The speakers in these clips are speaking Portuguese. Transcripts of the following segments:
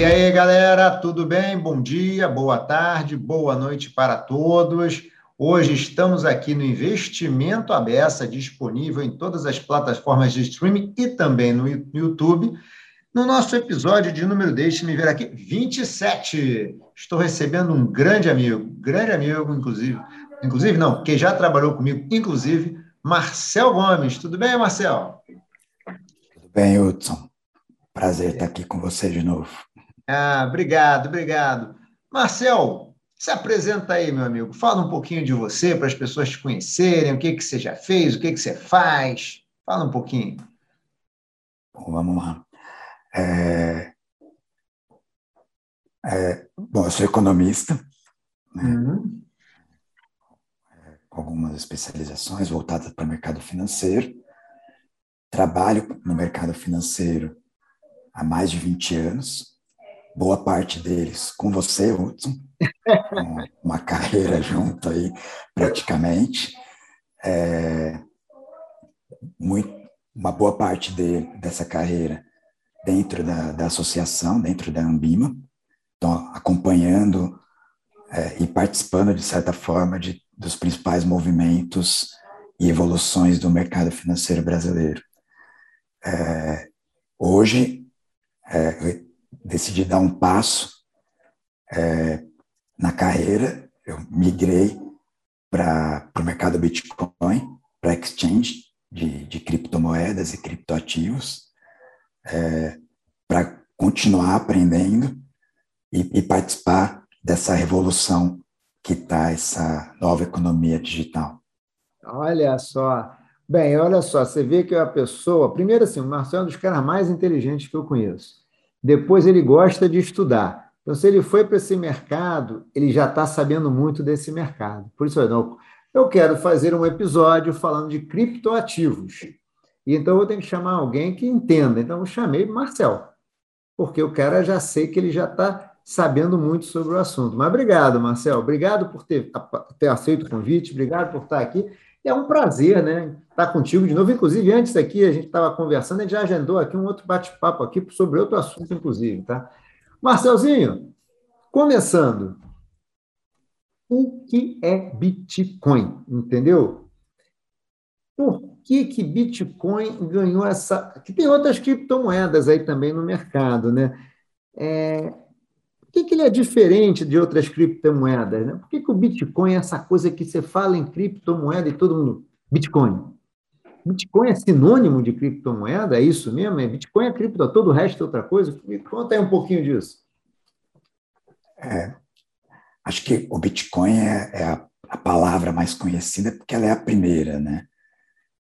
E aí, galera, tudo bem? Bom dia, boa tarde, boa noite para todos. Hoje estamos aqui no Investimento Abessa, disponível em todas as plataformas de streaming e também no YouTube. No nosso episódio de número, deixe-me ver aqui, 27. Estou recebendo um grande amigo, grande amigo, inclusive, inclusive não, que já trabalhou comigo, inclusive, Marcel Gomes. Tudo bem, Marcel? Tudo bem, Hudson. Prazer estar aqui com você de novo. Ah, obrigado, obrigado. Marcel, se apresenta aí, meu amigo. Fala um pouquinho de você para as pessoas te conhecerem, o que, que você já fez, o que, que você faz. Fala um pouquinho. Bom, vamos lá. É... É... Bom, eu sou economista, né? uhum. É, com algumas especializações voltadas para o mercado financeiro. Trabalho no mercado financeiro há mais de 20 anos, boa parte deles com você, Hudson, uma carreira junto aí, praticamente. É, muito, uma boa parte de, dessa carreira dentro da, da associação, dentro da Ambima, então, acompanhando é, e participando, de certa forma, de, dos principais movimentos e evoluções do mercado financeiro brasileiro. É, hoje, é, decidi dar um passo é, na carreira, eu migrei para o mercado Bitcoin, para exchange de, de criptomoedas e criptoativos, é, para continuar aprendendo e, e, participar dessa revolução que está essa nova economia digital. Olha só. Bem, olha só, você vê que a pessoa. Primeiro, assim, o Marcelo é um dos caras mais inteligentes que eu conheço. Depois ele gosta de estudar. Então, se ele foi para esse mercado, ele já está sabendo muito desse mercado. Por isso, eu quero fazer um episódio falando de criptoativos. E então eu ter que chamar alguém que entenda. Então eu chamei Marcel, porque o cara já sei que ele já está sabendo muito sobre o assunto. Mas obrigado, Marcel. Obrigado por ter, ter aceito o convite, obrigado por estar aqui. É um prazer, né? Estar contigo de novo. Inclusive, antes aqui, a gente estava conversando, a gente já agendou aqui um outro bate-papo aqui sobre outro assunto, inclusive, tá? Marcelzinho, começando. O que é Bitcoin? Entendeu? Por que, que Bitcoin ganhou essa. Que tem outras criptomoedas aí também no mercado, né? É, por que, que ele é diferente de outras criptomoedas? Né? Por que, que o Bitcoin é essa coisa que você fala em criptomoeda e todo mundo. Bitcoin. Bitcoin é sinônimo de criptomoeda? É isso mesmo? É Bitcoin é cripto, todo o resto é outra coisa? Me conta aí um pouquinho disso. É, acho que o Bitcoin é, é a, a, palavra mais conhecida porque ela é a primeira, né?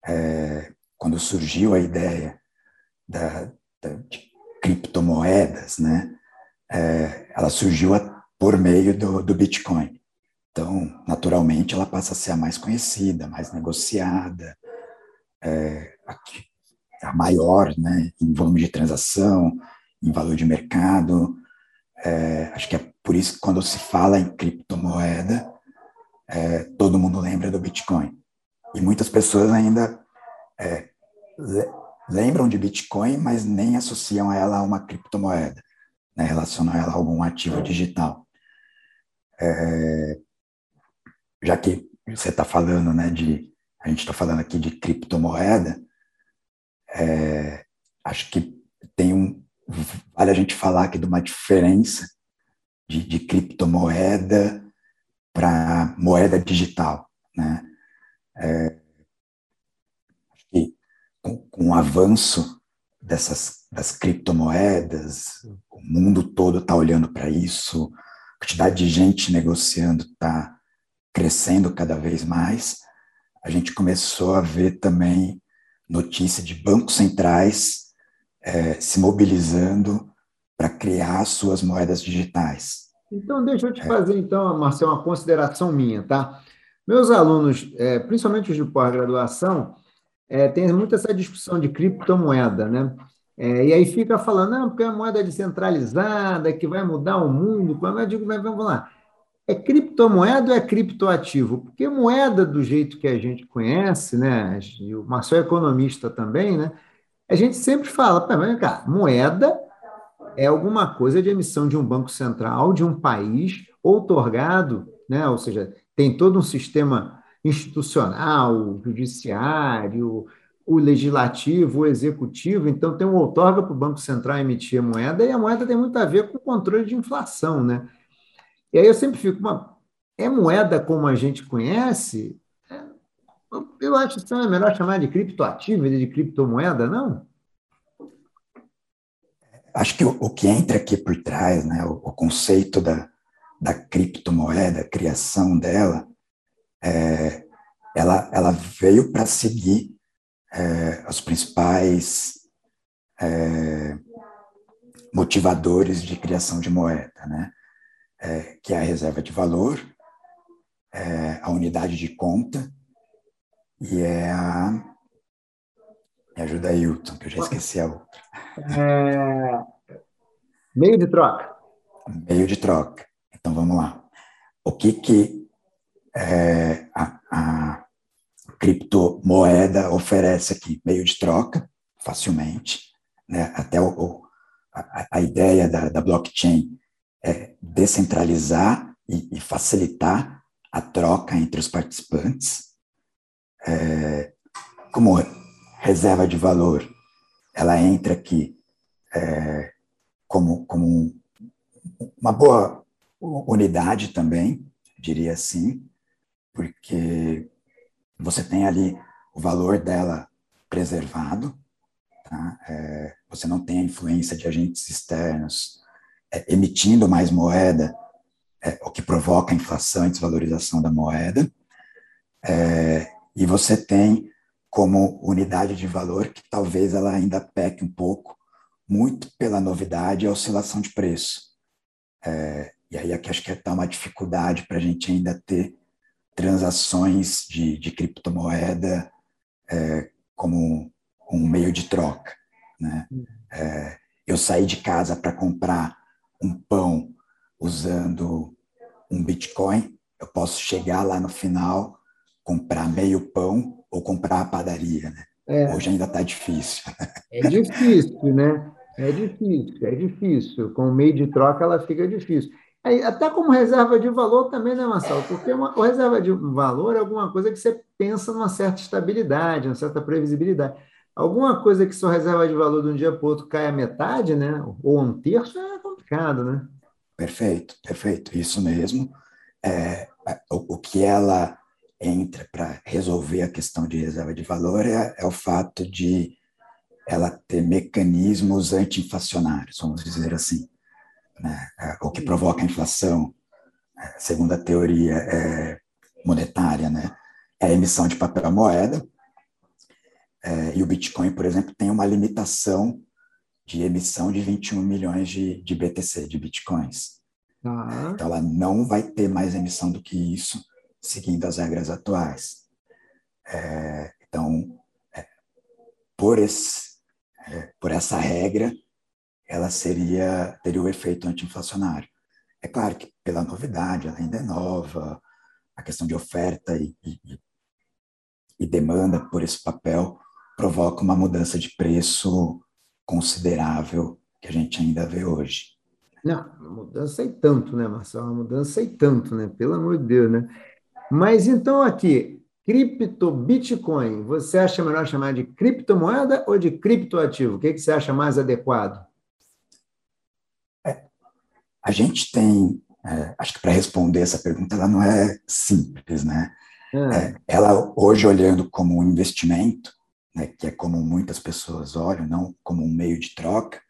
É, quando surgiu a ideia da, da, de criptomoedas, né? É, ela surgiu por meio do, do Bitcoin. Então, naturalmente, ela passa a ser a mais conhecida, mais negociada, é, a maior né, em volume de transação, em valor de mercado. É, acho que é por isso que quando se fala em criptomoeda, é, todo mundo lembra do Bitcoin. E muitas pessoas ainda é, lembram de Bitcoin, mas nem associam ela a uma criptomoeda né, relacionar ela a algum ativo digital. É, já que você está falando, né, de a gente está falando aqui de criptomoeda, é, acho que tem um vale a gente falar aqui de uma diferença de, de criptomoeda para moeda digital, né? É, com, com o avanço dessas das criptomoedas, o mundo todo está olhando para isso, a quantidade de gente negociando está crescendo cada vez mais. A gente começou a ver também notícia de bancos centrais é, se mobilizando para criar suas moedas digitais. Então, deixa eu te é. fazer, então, Marcelo, uma consideração minha, tá? Meus alunos, é, principalmente os de pós-graduação, é, tem muito essa discussão de criptomoeda, né? É, e aí fica falando, não, porque é uma moeda descentralizada, que vai mudar o mundo. Quando eu digo, mas vamos lá, é criptomoeda ou é criptoativo? Porque moeda, do jeito que a gente conhece, né? O Marcel é economista também, né? A gente sempre fala, mas cá, moeda é alguma coisa de emissão de um banco central de um país, outorgado, né? ou seja, tem todo um sistema institucional, judiciário, o legislativo, o executivo, então tem um outorga para o Banco Central emitir a moeda, e a moeda tem muito a ver com o controle de inflação, né? E aí eu sempre fico, uma, é moeda como a gente conhece? É, eu acho que é melhor chamar de criptoativo, de criptomoeda, não? Acho que o, o que entra aqui por trás, né, o, o conceito da, da criptomoeda, a criação dela, é, ela, ela veio para seguir é, os principais é, motivadores de criação de moeda, né? É, que é a reserva de valor, é, a unidade de conta e é a. Me ajuda aí, Hilton, que eu já esqueci a outra. É, meio de troca. Meio de troca. Então vamos lá. O que, que é, a, a criptomoeda oferece aqui? Meio de troca, facilmente. Né? Até o, o, a, a, ideia da, da, blockchain é descentralizar e, e, facilitar a troca entre os participantes. É, como reserva de valor, ela entra aqui é, como, como uma boa unidade também, diria assim, porque você tem ali o valor dela preservado, tá? É, você não tem a influência de agentes externos é, emitindo mais moeda, é, o que provoca inflação e desvalorização da moeda, é, e você tem como unidade de valor que talvez ela ainda peque um pouco, muito pela novidade e a oscilação de preço. É, e aí aqui acho que está uma dificuldade para a gente ainda ter transações de, de criptomoeda é, como um meio de troca. Né? É, eu saí de casa para comprar um pão usando um Bitcoin, eu posso chegar lá no final, comprar meio pão ou comprar a padaria. Né? É. Hoje ainda está difícil. É difícil, né? É difícil, é difícil. Com o meio de troca ela fica difícil. Até como reserva de valor também, né, Marcelo? Porque uma, reserva de valor é alguma coisa que você pensa numa certa estabilidade, uma certa previsibilidade. Alguma coisa que sua reserva de valor de um dia para o outro cai a metade, né? Ou um terço, é complicado, né? Perfeito, perfeito. Isso mesmo. É, o, o que ela entra para resolver a questão de reserva de valor é, é o fato de ela ter mecanismos anti-inflacionários, vamos dizer assim né, é, o que provoca a inflação, é, segundo a teoria é, monetária, né, é a emissão de papel moeda. É, e o Bitcoin, por exemplo, tem uma limitação de emissão de 21 milhões de, de BTC, de Bitcoins. Uhum. Então, ela não vai ter mais emissão do que isso, seguindo as regras atuais. É, então, é, por, esse, por essa regra, ela seria teria o efeito anti-inflacionário. É claro que pela novidade, ela ainda é nova, a questão de oferta e, e, e demanda por esse papel provoca uma mudança de preço considerável que a gente ainda vê hoje. Não, mudança e tanto, né, Marcelo? Uma mudança e tanto, né? Pelo amor de Deus, né? Mas então aqui, cripto Bitcoin, você acha melhor chamar de criptomoeda ou de criptoativo? O que, que você acha mais adequado? A gente tem, é, acho que para responder essa pergunta, ela não é simples, né? É. É, ela, hoje, olhando como um investimento, né, que é como muitas pessoas olham, não como um meio de troca,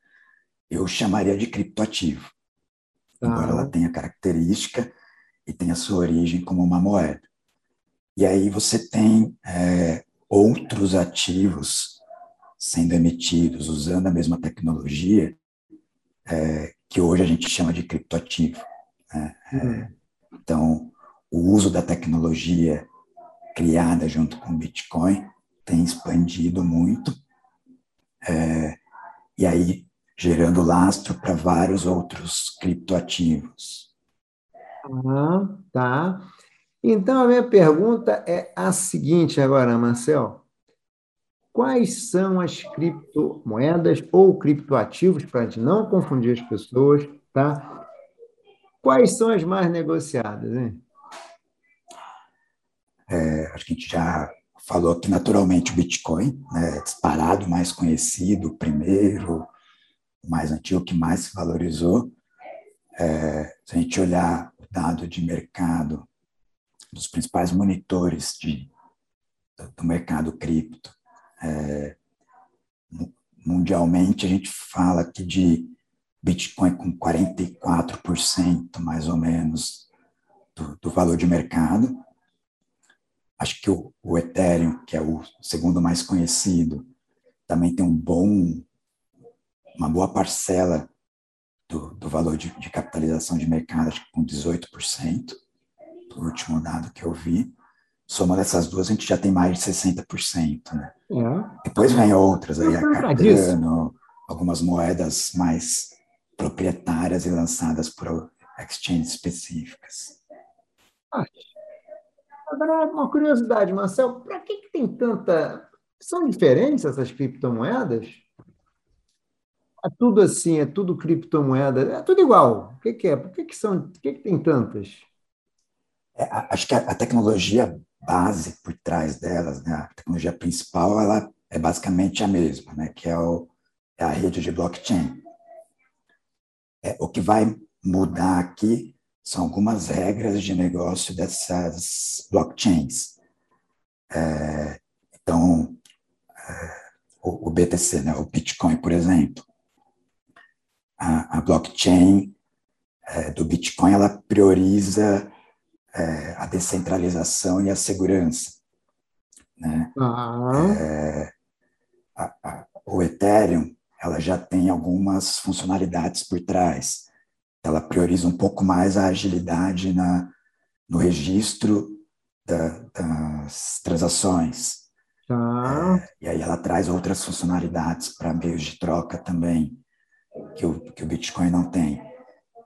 eu chamaria de criptoativo. Ah. Embora ela tenha característica e tenha sua origem como uma moeda. E aí você tem é, outros ativos sendo emitidos usando a mesma tecnologia é, que hoje a gente chama de criptoativo. Né? Uhum. Então, o uso da tecnologia criada junto com o Bitcoin tem expandido muito, é, e aí gerando lastro para vários outros criptoativos. Ah, tá. Então, a minha pergunta é a seguinte agora, Marcel. Quais são as criptomoedas ou criptoativos, para a gente não confundir as pessoas, tá? Quais são as mais negociadas, hein? É, a gente já falou que naturalmente o Bitcoin, né, disparado, mais conhecido, primeiro, mais antigo, que mais se valorizou. É, se a gente olhar o dado de mercado dos principais monitores de, do mercado cripto, é, mundialmente a gente fala aqui de Bitcoin com 44% mais ou menos do, do valor de mercado, Acho que o, o Ethereum, que é o segundo mais conhecido, também tem um bom, uma boa parcela do, do valor de, de, capitalização de mercado, acho que com 18%, do último dado que eu vi. Soma dessas duas, a gente já tem mais de 60%. Né? É. Depois vem outras, aí, a Cardano, algumas moedas mais proprietárias e lançadas por exchanges específicas. Ah, Agora, uma curiosidade, Marcel, para que, que tem tanta. São diferentes essas criptomoedas? É tudo assim, é tudo criptomoeda, é tudo igual. O que, que é? Por que, que são? Por que, que tem tantas? É, acho que a, a, tecnologia base por trás delas, né, a tecnologia principal, ela é basicamente a mesma, né, que é, o, é a rede de blockchain. É, o que vai mudar aqui são algumas regras de negócio dessas blockchains. É, então, é, o, o, BTC, né, o Bitcoin, por exemplo, a, a blockchain é, do Bitcoin ela prioriza é, a descentralização e a segurança. Né? Ah. A, a, o Ethereum ela já tem algumas funcionalidades por trás ela prioriza um pouco mais a agilidade na, no registro da, das transações. Ah. É, e aí ela traz outras funcionalidades para meios de troca também, que o, que o Bitcoin não tem.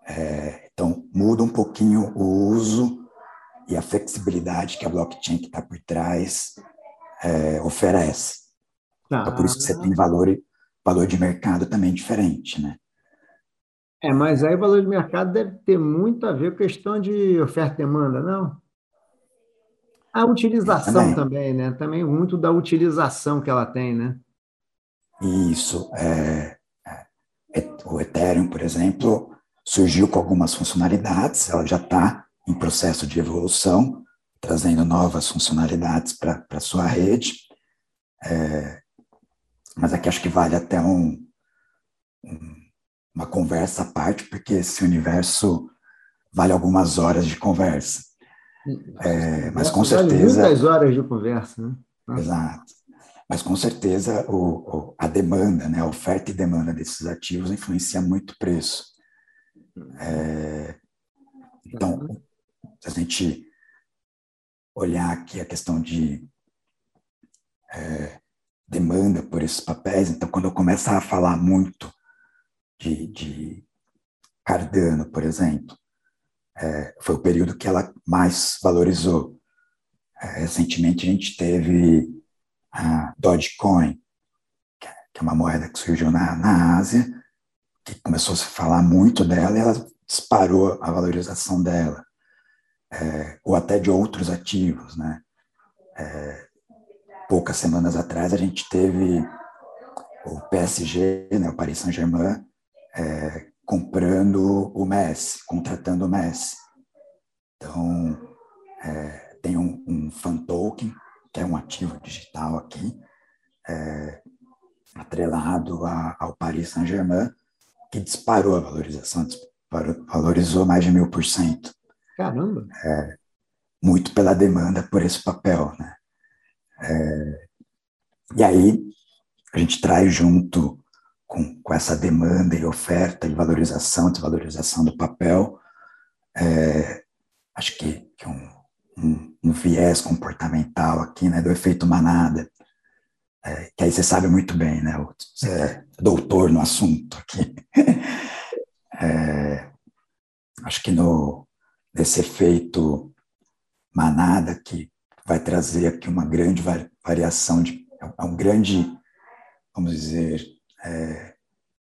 É, então, muda um pouquinho o uso e a flexibilidade que a blockchain que está por trás é, oferece. Ah. Então, por isso que você tem valor, valor de mercado também diferente, né? É, mas aí o valor de mercado deve ter muito a ver com a questão de oferta e demanda, não? A utilização também. também, né? Também muito da utilização que ela tem, né? Isso. É, é, o Ethereum, por exemplo, surgiu com algumas funcionalidades, ela já está em processo de evolução, trazendo novas funcionalidades para a sua rede. É, mas aqui acho que vale até um, um uma conversa à parte, porque esse universo vale algumas horas de conversa. É, mas com certeza. Muitas horas de conversa, né? Exato. Mas com certeza o, o, a demanda, né, a oferta e demanda desses ativos influencia muito o preço. É, então, se a gente olhar aqui a questão de é, demanda por esses papéis, então quando eu começar a falar muito de, de Cardano, por exemplo, é, foi o período que ela mais valorizou. É, recentemente a gente teve a Dogecoin, que é uma moeda que surgiu na, na Ásia, que começou a se falar muito dela e ela disparou a valorização dela. É, ou até de outros ativos, né? É, poucas semanas atrás a gente teve o PSG, né, o Paris Saint-Germain, é, comprando o Messi, contratando o Messi. Então, é, tem um, um fan token, que é um ativo digital aqui, é, atrelado a, ao Paris Saint-Germain, que disparou a valorização, disparou, valorizou mais de mil por cento. Caramba! É, muito pela demanda por esse papel, né? É, e aí, a gente traz junto com, com essa demanda e oferta e valorização, desvalorização do papel, é, acho que, que um, um, um, viés comportamental aqui, né, do efeito manada, é, que aí você sabe muito bem, né, você é doutor no assunto aqui. É, acho que no, nesse efeito manada que vai trazer aqui uma grande variação de é um grande, vamos dizer, é,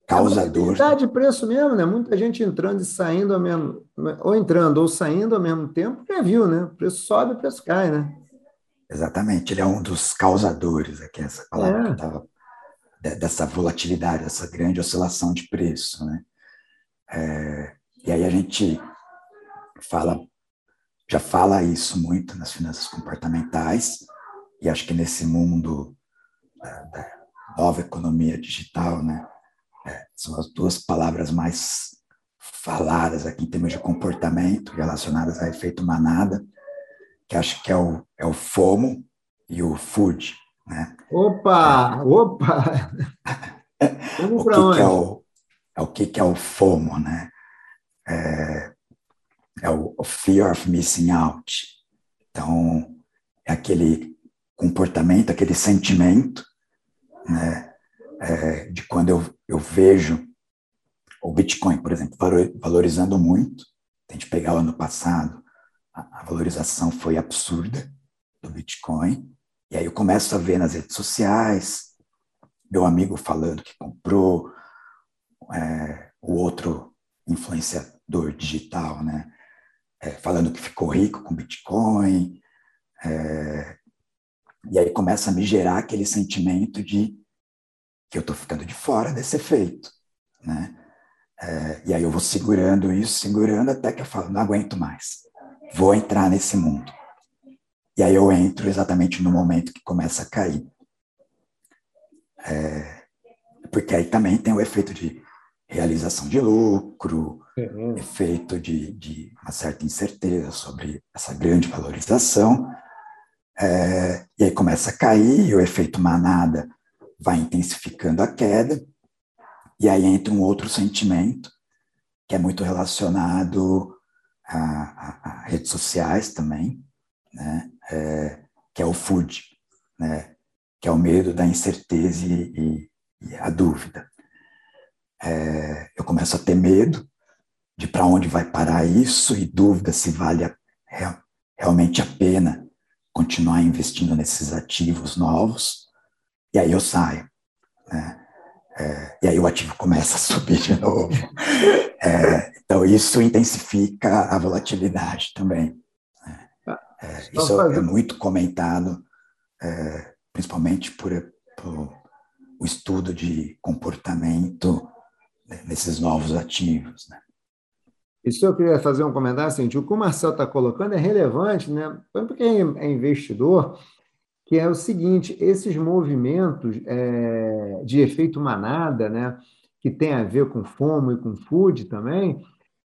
causador. É de preço mesmo, né? Muita gente entrando e saindo ao mesmo, ou entrando ou saindo ao mesmo tempo, já viu, né? O preço sobe, o preço cai, né? Exatamente, ele é um dos causadores, aqui essa palavra é. que estava dessa volatilidade, dessa grande oscilação de preço, né? É, e aí a gente fala, já fala isso muito nas finanças comportamentais, e acho que nesse mundo da, da nova economia digital, né? É, são as duas palavras mais faladas aqui em termos de comportamento relacionadas a efeito manada, que acho que é o, é o FOMO e o FOOD, né? Opa, é. opa! Vamos para onde? Que é, o, é o que, que é o FOMO, né? É, é o, Fear of Missing Out. Então, é aquele comportamento, aquele sentimento, né? É, de quando eu, eu vejo o Bitcoin, por exemplo, valorizando muito, a gente pegar o ano passado, a, a valorização foi absurda do Bitcoin, e aí eu começo a ver nas redes sociais, meu amigo falando que comprou, é, o outro influenciador digital, né? É, falando que ficou rico com Bitcoin. É, e aí começa a me gerar aquele sentimento de que eu estou ficando de fora desse efeito, né? É, e aí eu vou segurando isso, segurando até que eu falo, não aguento mais, vou entrar nesse mundo. E aí eu entro exatamente no momento que começa a cair. É, porque aí também tem o efeito de realização de lucro, uhum. efeito de, de, uma certa incerteza sobre essa grande valorização. É, e aí começa a cair, e o efeito manada vai intensificando a queda, e aí entra um outro sentimento, que é muito relacionado a, a, a redes sociais também, né? É, que é o food, né? que é o medo da incerteza e, e, e a dúvida. É, eu começo a ter medo de para onde vai parar isso e dúvida se vale a, real, realmente a pena continuar investindo nesses ativos novos. E aí eu saio. Né? É, e aí o ativo começa a subir de novo. É, então isso intensifica a volatilidade também. É, isso é muito comentado, é, principalmente por, por, o estudo de comportamento nesses novos ativos. Né? Isso eu queria fazer um comentário assim, o que o Marcel está colocando é relevante, né? porque é investidor, que é o seguinte, esses movimentos é, de efeito manada, né, que tem a ver com FOMO e com food também,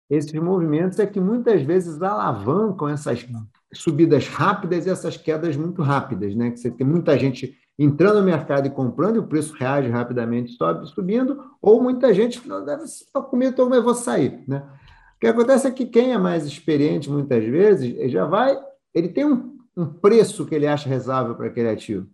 esses movimentos é que muitas vezes alavancam essas subidas rápidas e essas quedas muito rápidas, né? Que você tem muita gente entrando no mercado e comprando e o preço reage rapidamente, sobe subindo, ou muita gente não deve comer, então eu vou sair, né? O que acontece é que quem é mais experiente muitas vezes já vai, ele tem um, um preço que ele acha rezável para aquele ativo.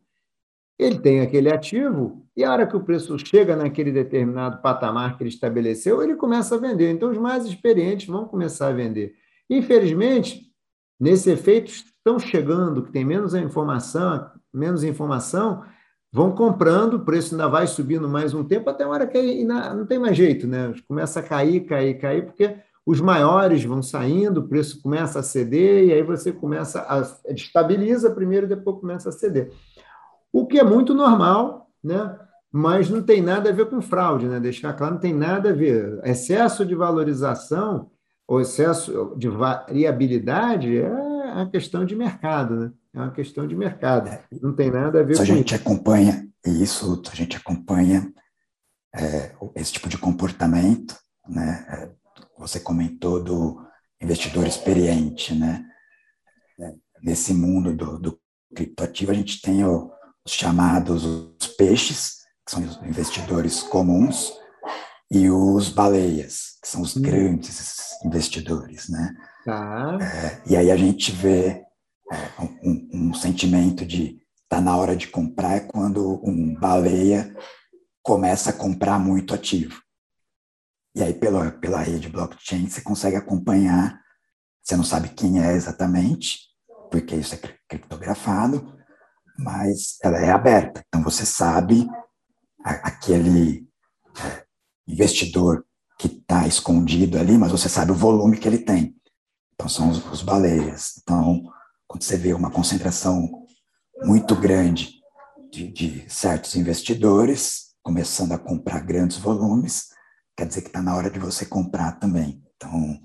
Ele tem aquele ativo e a hora que o preço chega naquele determinado patamar que ele estabeleceu, ele começa a vender. Então, os mais experientes vão começar a vender. Infelizmente, nesse efeito, estão chegando, que tem menos informação, menos informação, vão comprando, o preço ainda vai subindo mais um tempo, até a hora que não tem mais jeito, né? Começa a cair, cair, cair, porque os maiores vão saindo, o preço começa a ceder, e aí você começa a estabiliza primeiro, depois começa a ceder o que é muito normal, né? mas não tem nada a ver com fraude, né? deixar claro, não tem nada a ver. Excesso de valorização ou excesso de variabilidade é uma questão de mercado, né? É uma questão de mercado. Não tem nada a ver isso com a gente isso. acompanha isso, a gente acompanha é, esse tipo de comportamento, né? É, você comentou do investidor experiente, né? É, nesse mundo do, do criptoativo, a gente tem o, os chamados os peixes, que são os investidores comuns, e os baleias, que são os hum. grandes investidores, né? Tá. É, e aí a gente vê é, um, um, sentimento de tá na hora de comprar é quando um baleia começa a comprar muito ativo. E aí pela, pela rede blockchain você consegue acompanhar, você não sabe quem é exatamente, porque isso é criptografado, mas ela é aberta. Então você sabe aquele investidor que está escondido ali, mas você sabe o volume que ele tem. Então são os, os baleias. Então quando você vê uma concentração muito grande de, de certos investidores começando a comprar grandes volumes, quer dizer que está na hora de você comprar também. Então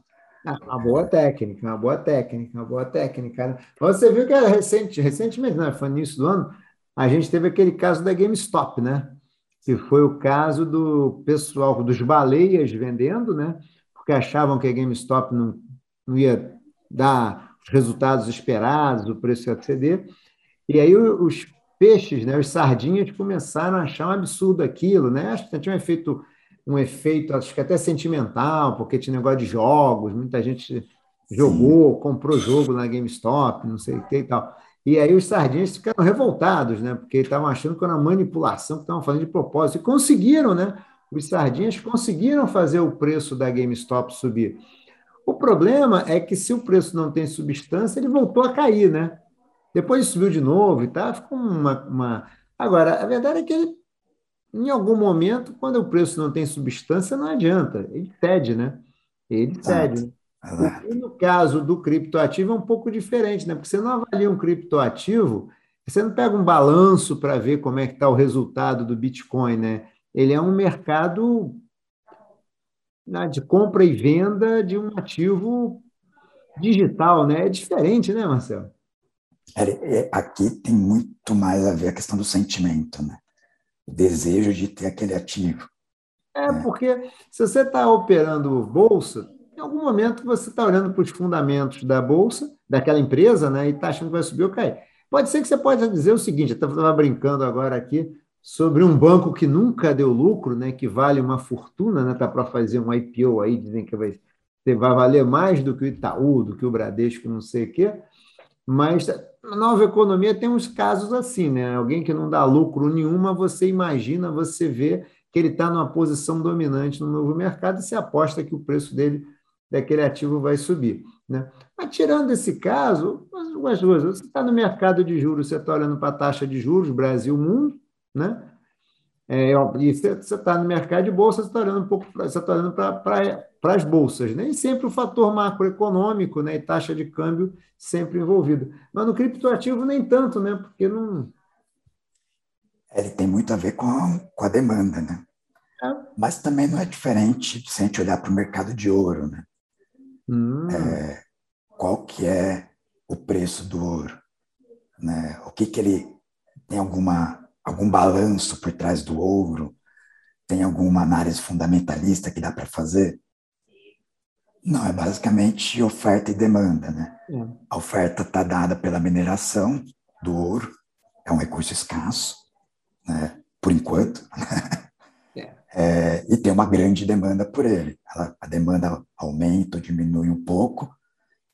ah, uma boa técnica, uma boa técnica, uma boa técnica. Né? Você viu que é recente, recentemente, né, foi no início do ano, a gente teve aquele caso da GameStop, né? Que foi o caso do pessoal, dos baleias vendendo, né? Porque achavam que a GameStop não, não ia dar os resultados esperados, o preço ia ceder. E aí os peixes, né, os sardinhas, começaram a achar um absurdo aquilo, né? Acho que tinha um efeito um efeito, acho que até sentimental, porque tinha negócio de jogos, muita gente jogou, Sim. comprou jogo na GameStop, não sei o que e tal. E aí os sardinhas ficaram revoltados, né? Porque estavam achando que era uma manipulação, que estavam fazendo de propósito. E conseguiram, né? Os sardinhas conseguiram fazer o preço da GameStop subir. O problema é que se o preço não tem substância, ele voltou a cair, né? Depois subiu de novo e tal, ficou uma, uma... Agora, a verdade é que ele em algum momento, quando o preço não tem substância, não adianta, ele cede, né? Ele cede. E no caso do criptoativo é um pouco diferente, né? Porque você não avalia um criptoativo, você não pega um balanço para ver como é que está o resultado do Bitcoin, né? Ele é um mercado né, de compra e venda de um ativo digital, né? É diferente, né, Marcelo? É, aqui tem muito mais a ver a questão do sentimento, né? desejo de ter aquele ativo. É, porque se você está operando bolsa, em algum momento você está olhando para os fundamentos da bolsa, daquela empresa, né, e está achando que vai subir ou cair. Pode ser que você pode dizer o seguinte, eu estava brincando agora aqui sobre um banco que nunca deu lucro, né, que vale uma fortuna, né, está para fazer um IPO aí, dizem que vai, vai valer mais do que o Itaú, do que o Bradesco, não sei o quê, mas na nova economia tem uns casos assim, né? Alguém que não dá lucro nenhuma, você imagina, você vê que ele está numa posição dominante no novo mercado e você aposta que o preço dele, daquele ativo, vai subir. Né? Mas tirando esse caso, as duas, você está no mercado de juros, você está olhando para a taxa de juros, Brasil, mundo, né? É, e você está no mercado de bolsa, você está olhando um pouco, você está olhando para as bolsas. Nem sempre o fator macroeconômico né, e taxa de câmbio sempre envolvido. Mas no criptoativo nem tanto, né? Porque não. Ele tem muito a ver com a, com a demanda, né? É. Mas também não é diferente se a gente olhar para o mercado de ouro, né? Hum. É, qual que é o preço do ouro? Né? O que que ele tem alguma algum balanço por trás do ouro? Tem alguma análise fundamentalista que dá para fazer? Não, é basicamente oferta e demanda, né? É. A oferta está dada pela mineração do ouro, é um recurso escasso, né? Por enquanto. É. É, e tem uma grande demanda por ele. Ela, a demanda aumenta ou diminui um pouco,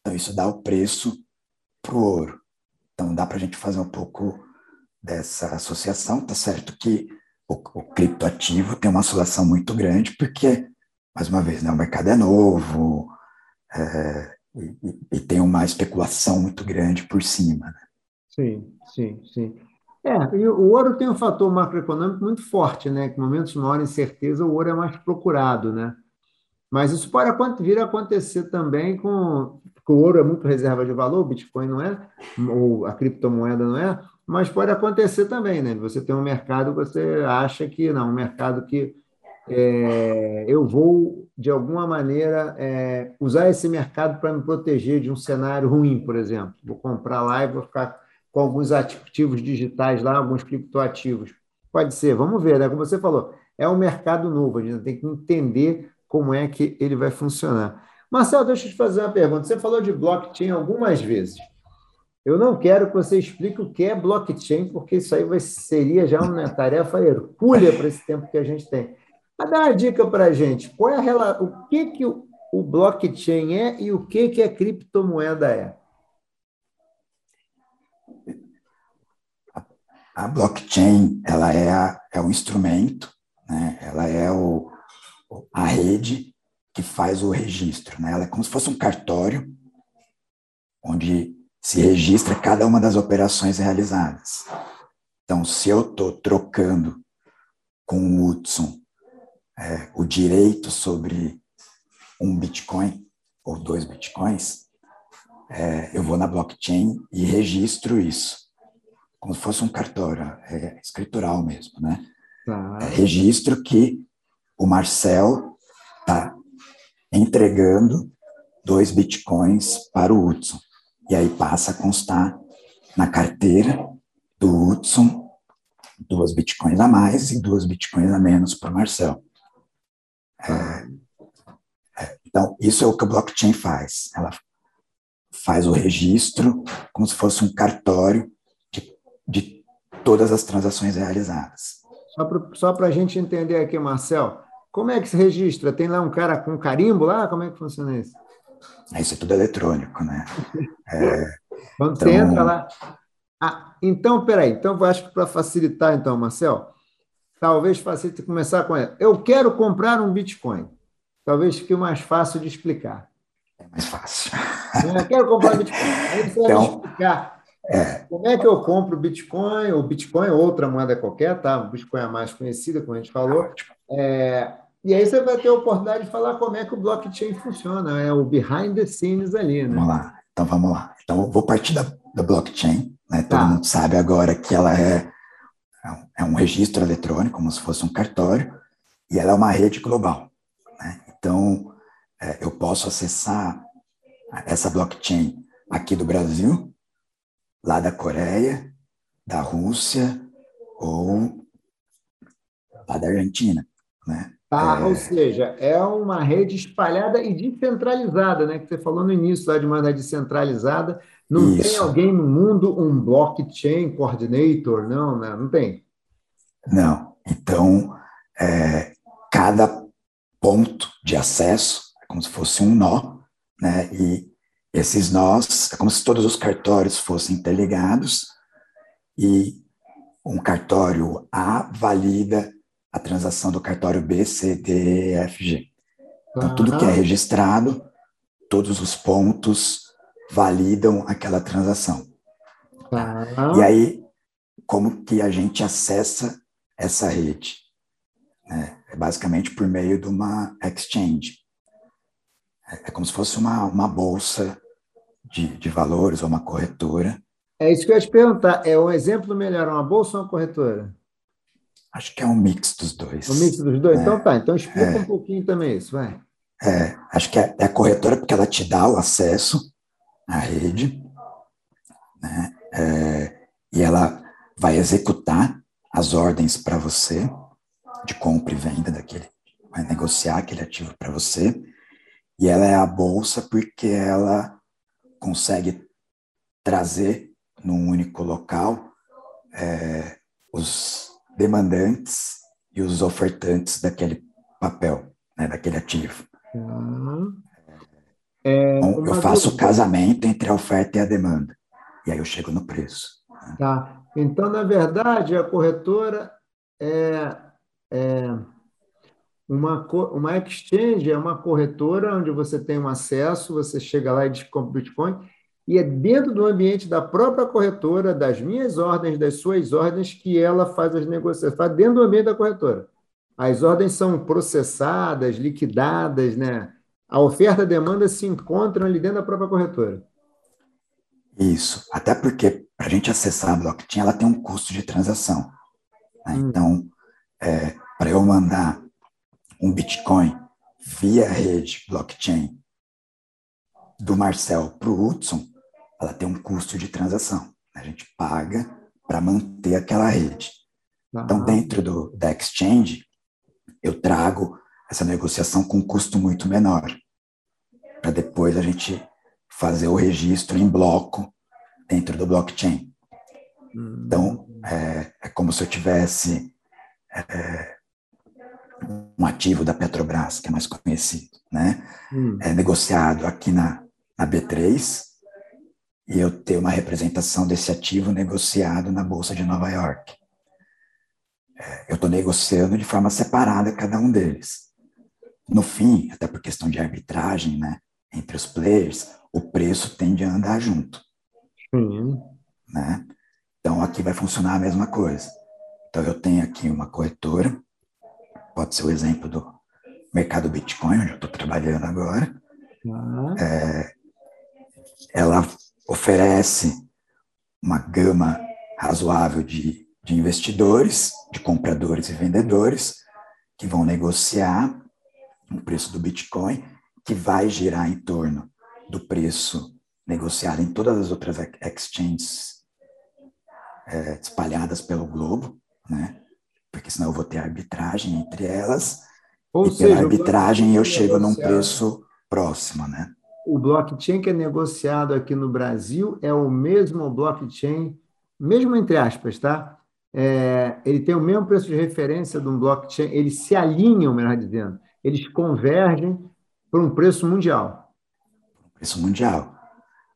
então isso dá o preço para o ouro. Então dá para a gente fazer um pouco dessa associação, tá certo que o, o criptoativo tem uma oscilação muito grande, porque, mais uma vez, né, o mercado é novo é, e, e, tem uma especulação muito grande por cima. Né? Sim, sim, sim. É, e o ouro tem um fator macroeconômico muito forte, né? Que em momentos de maior incerteza o ouro é mais procurado, né? Mas isso pode vir a acontecer também com, com o ouro é muito reserva de valor, o Bitcoin não é, ou a criptomoeda não é, mas pode acontecer também, né? Você tem um mercado, você acha que não, um mercado que é, eu vou, de alguma maneira, é, usar esse mercado para me proteger de um cenário ruim, por exemplo. Vou comprar lá e vou ficar com alguns ativos digitais lá, alguns criptoativos. Pode ser, vamos ver, né? Como você falou, é um mercado novo, a gente tem que entender como é que ele vai funcionar. Marcelo, deixa eu te fazer uma pergunta. Você falou de blockchain algumas vezes. Eu não quero que você explique o que é blockchain, porque isso aí vai, seria já uma tarefa hercúlea para esse tempo que a gente tem. Mas dá uma dica para a gente. Qual é a, o que, que o, o blockchain é e o que, que a criptomoeda é? A blockchain ela é, a, é um instrumento, né? ela é o, a rede que faz o registro. Né? Ela é como se fosse um cartório, onde se registra cada uma das operações realizadas. Então, se eu estou trocando com o Hudson é, o direito sobre um Bitcoin ou dois Bitcoins, é, eu vou na blockchain e registro isso, como se fosse um cartório, é, escritural mesmo, né? Ah. É, registro que o Marcel está entregando dois bitcoins para o Hudson. E aí passa a constar na carteira do Hudson duas bitcoins a mais e duas bitcoins a menos para o Marcel. É, é, então, isso é o que a blockchain faz. Ela faz o registro como se fosse um cartório de, de todas as transações realizadas. Só para a gente entender aqui, Marcel, como é que se registra? Tem lá um cara com carimbo lá? Como é que funciona isso? Isso é tudo eletrônico, né? É, Quando então... você entra lá. Ah, então, peraí. Então, acho que para facilitar, então, Marcel, talvez facilite começar com ela. Eu quero comprar um Bitcoin. Talvez fique mais fácil de explicar. É mais fácil. Eu quero comprar um Bitcoin. Aí você então, vai explicar é. como é que eu compro Bitcoin, ou Bitcoin, ou outra moeda qualquer, tá? O Bitcoin é a mais conhecida, como a gente falou. É, e aí você vai ter a oportunidade de falar como é que o blockchain funciona, é o behind the scenes ali, né? Vamos lá. Então vamos lá. Então vou partir da, da blockchain, né? Todo tá. mundo sabe agora que ela é, é um registro eletrônico, como se fosse um cartório, e ela é uma rede global. Né? Então é, eu posso acessar essa blockchain aqui do Brasil, lá da Coreia, da Rússia ou lá da Argentina, né? Tá, é... Ou seja, é uma rede espalhada e descentralizada, né? Que você falou no início lá de maneira descentralizada. Não Isso. tem alguém no mundo, um blockchain coordinator, não, né? Não tem. Não. Então, é, cada ponto de acesso é como se fosse um nó, né? E esses nós, é como se todos os cartórios fossem interligados e um cartório A valida a transação do cartório B, C, D, E, F, G. Então, tudo que é registrado, todos os pontos validam aquela transação. E aí, como que a gente acessa essa rede? É, é basicamente por meio de uma exchange. É, é como se fosse uma, uma bolsa de, de valores ou uma corretora. É isso que eu ia te perguntar. É um exemplo melhor, uma bolsa ou uma corretora? Acho que é um mix dos dois. Um mix dos dois? Né? Então tá, então explica é, um pouquinho também isso, vai. É, acho que é, é, a corretora porque ela te dá o acesso à rede, né? É, e ela vai executar as ordens para você de compra e venda daquele, vai negociar aquele ativo para você. E ela é a bolsa porque ela consegue trazer num único local é, os demandantes e os ofertantes daquele papel, né, daquele ativo. Uhum. É, então, eu faço o casamento entre a oferta e a demanda, e aí eu chego no preço. Né? Tá. Então, na verdade, a corretora é, é uma, uma exchange, é uma corretora onde você tem um acesso, você chega lá e descobre Bitcoin, e é dentro do ambiente da própria corretora, das minhas ordens, das suas ordens, que ela faz as negociações, faz dentro do ambiente da corretora. As ordens são processadas, liquidadas, né? A oferta e a demanda se encontram ali dentro da própria corretora. Isso, até porque para a gente acessar a blockchain, ela tem um custo de transação. Né? Hum. Então, é, para eu mandar um Bitcoin via rede blockchain do Marcel para o Hudson, ela tem um custo de transação. A gente paga para manter aquela rede. Uhum. Então, dentro do, da exchange, eu trago essa negociação com um custo muito menor, para depois a gente fazer o registro em bloco dentro do blockchain. Uhum. Então, é, é, como se eu tivesse é, um ativo da Petrobras, que é mais conhecido, né? Uhum. É negociado aqui na, na B3, e eu ter uma representação desse ativo negociado na Bolsa de Nova York. É, eu estou negociando de forma separada cada um deles. No fim, até por questão de arbitragem né, entre os players, o preço tende a andar junto. Né? Então, aqui vai funcionar a mesma coisa. Então, eu tenho aqui uma corretora, pode ser o exemplo do mercado Bitcoin, onde eu estou trabalhando agora. Ah. É, ela oferece uma gama razoável de, de investidores, de compradores e vendedores, que vão negociar o preço do Bitcoin, que vai girar em torno do preço negociado em todas as outras exchanges é, espalhadas pelo globo, né? Porque senão eu vou ter arbitragem entre elas. Ou e seja, pela arbitragem eu chego num preço próximo, né? O blockchain que é negociado aqui no Brasil é o mesmo blockchain, mesmo entre aspas, tá? É, ele tem o mesmo preço de referência de um blockchain, eles se alinham, melhor dizendo, eles convergem para um preço mundial. Preço mundial.